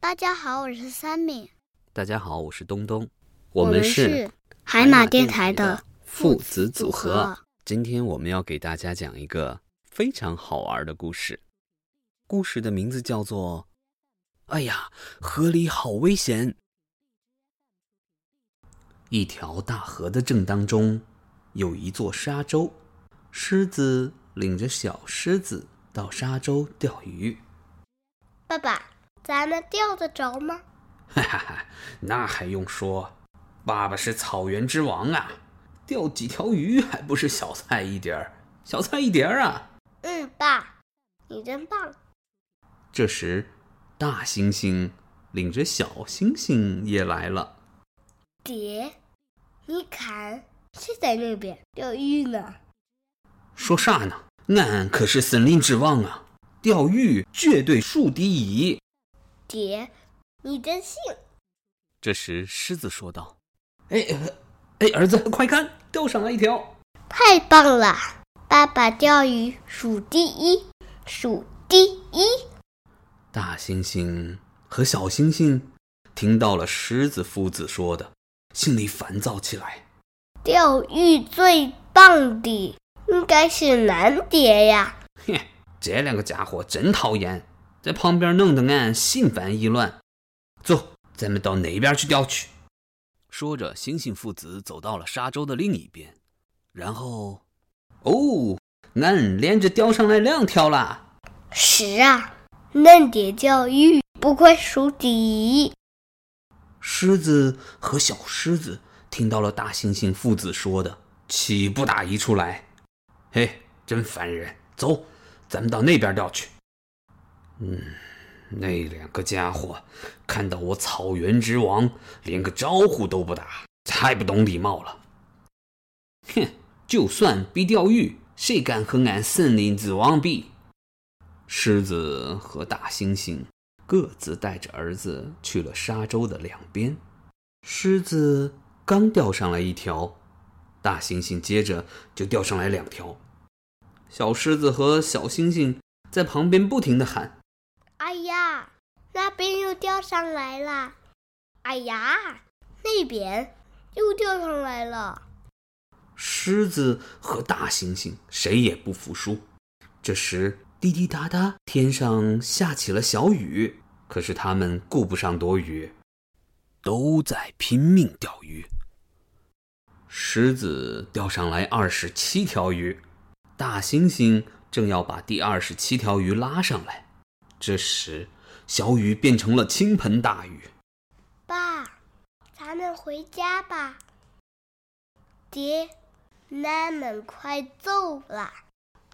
大家好，我是三米，大家好，我是东东，我们是海马电台的父子组合。合。今天我们要给大家讲一个非常好玩的故事，故事的名字叫做《哎呀，河里好危险》。一条大河的正当中，有一座沙洲，狮子领着小狮子到沙洲钓鱼。爸爸，咱们钓得着吗？哈哈哈，那还用说，爸爸是草原之王啊，钓几条鱼还不是小菜一碟儿，小菜一碟儿啊！嗯，爸，你真棒。这时，大猩猩领着小猩猩也来了。爹，你看，谁在那边钓鱼呢？说啥呢？俺可是森林之王啊，钓鱼绝对数第一。爹，你真信。这时，狮子说道：“哎，呃哎，儿子，快看，钓上来一条！太棒了！爸爸钓鱼数第一，数第一。大猩猩和小猩猩听到了狮子夫子说的，心里烦躁起来。钓鱼最棒的应该是男蝶呀。哼，这两个家伙真讨厌，在旁边弄得俺心烦意乱。走，咱们到那边去钓去。说着，猩猩父子走到了沙洲的另一边，然后，哦，俺连着钓上来两条啦！是啊，嫩爹钓鱼不愧数第一。狮子和小狮子听到了大猩猩父子说的，气不打一处来。嘿，真烦人！走，咱们到那边钓去。嗯，那两个家伙看到我草原之王，连个招呼都不打，太不懂礼貌了。哼，就算比钓鱼，谁敢和俺森林之王比？狮子和大猩猩各自带着儿子去了沙洲的两边。狮子刚钓上来一条，大猩猩接着就钓上来两条。小狮子和小猩猩在旁边不停地喊，那边又钓上来了！哎呀，那边又钓上来了！：“狮子和大猩猩谁也不服输。”这时，滴滴答答，天上下起了小雨。可是他们顾不上躲雨，都在拼命钓鱼。狮子钓上来二十七条鱼，大猩猩正要把第二十七条鱼拉上来。这时，小雨变成了倾盆大雨。爸，咱们回家吧。爹，俺们快走啦，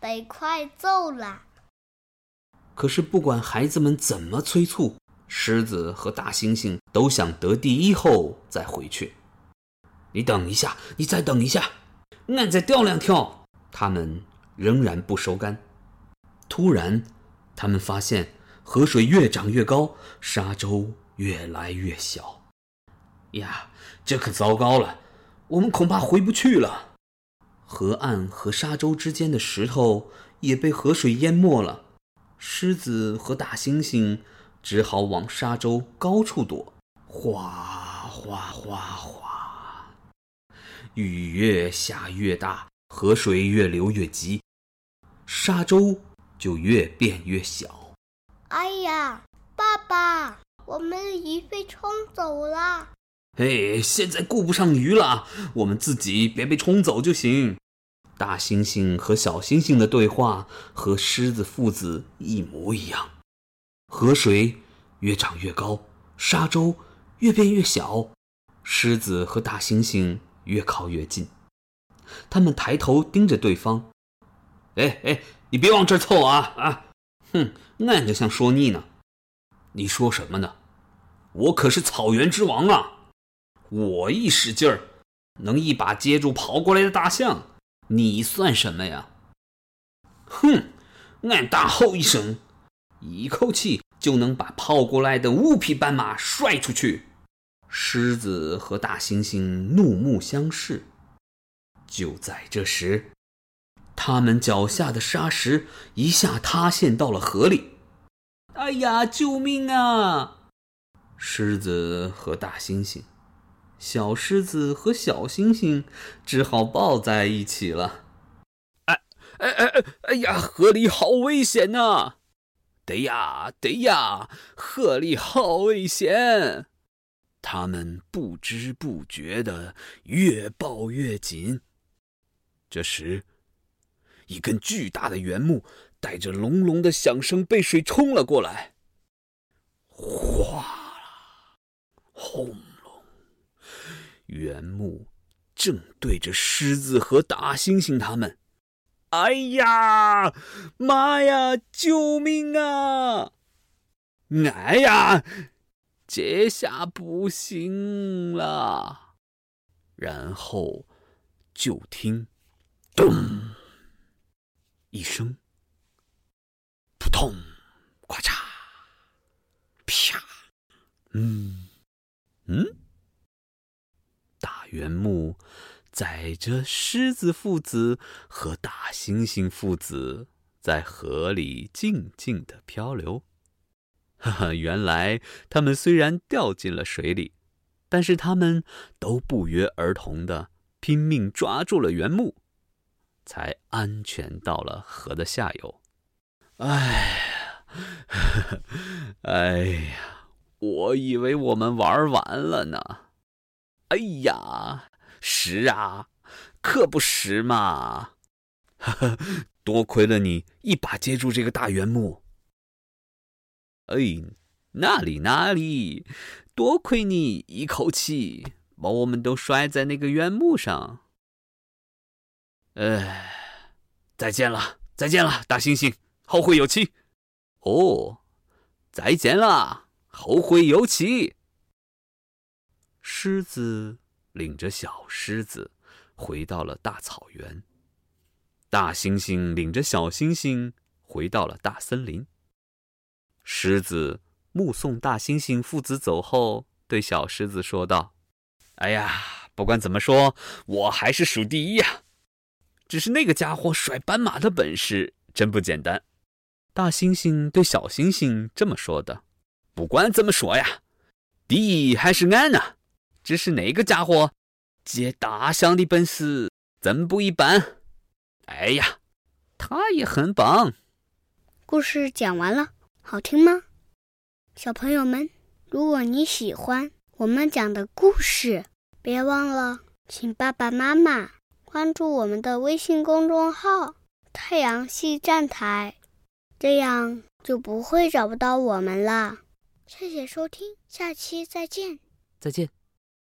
得快走啦！可是不管孩子们怎么催促，狮子和大猩猩都想得第一后再回去。你等一下，你再等一下，俺再钓两条。他们仍然不收竿。突然，他们发现河水越涨越高，沙洲越来越小。呀，这可糟糕了，我们恐怕回不去了。河岸和沙洲之间的石头也被河水淹没了。狮子和大猩猩只好往沙洲高处躲。哗哗哗哗，雨越下越大，河水越流越急，沙洲就越变越小。哎呀，爸爸，我们的鱼被冲走了！嘿，现在顾不上鱼了，我们自己别被冲走就行。大猩猩和小猩猩的对话和狮子父子一模一样。河水越涨越高，沙洲越变越小，狮子和大猩猩越靠越近。他们抬头盯着对方。哎哎，你别往这儿凑啊啊！哼，俺就想说你呢。你说什么呢？我可是草原之王啊！我一使劲儿，能一把接住跑过来的大象，你算什么呀？哼！俺大吼一声，一口气就能把跑过来的五匹斑马甩出去。狮子和大猩猩怒目相视。就在这时，他们脚下的沙石一下塌陷到了河里。哎呀！救命啊！狮子和大猩猩，小狮子和小猩猩只好抱在一起了。哎哎哎哎哎呀，河里好危险呐！得呀得呀，河里好危险！他们不知不觉的越抱越紧。这时，一根巨大的原木带着隆隆的响声被水冲了过来，哗啦，轰隆！原木正对着狮子和大猩猩他们。哎呀，妈呀！救命啊！哎呀！这下不行了，然后就听“咚”一声，扑通，咔嚓，啪，嗯嗯，大圆木载着狮子父子和大猩猩父子在河里静静的漂流。哈哈，原来他们虽然掉进了水里，但是他们都不约而同的拼命抓住了原木，才安全到了河的下游。哎呀，哎呀，我以为我们玩完了呢。哎呀，是啊，可不是嘛。哈哈，多亏了你一把接住这个大圆木。哎，哪里哪里，多亏你一口气把我们都摔在那个原木上。呃，再见了，再见了，大猩猩，后会有期。哦，再见了，后会有期。狮子领着小狮子回到了大草原，大猩猩领着小猩猩回到了大森林。狮子目送大猩猩父子走后，对小狮子说道：“哎呀，不管怎么说，我还是数第一呀！只是那个家伙甩斑马的本事真不简单。”大猩猩对小猩猩这么说的：“不管怎么说呀，第一还是俺呢。只是那个家伙接大象的本事真不一般。哎呀，他也很棒。”故事讲完了。好听吗，小朋友们？如果你喜欢我们讲的故事，别忘了请爸爸妈妈关注我们的微信公众号“太阳系站台”，这样就不会找不到我们了。谢谢收听，下期再见。再见。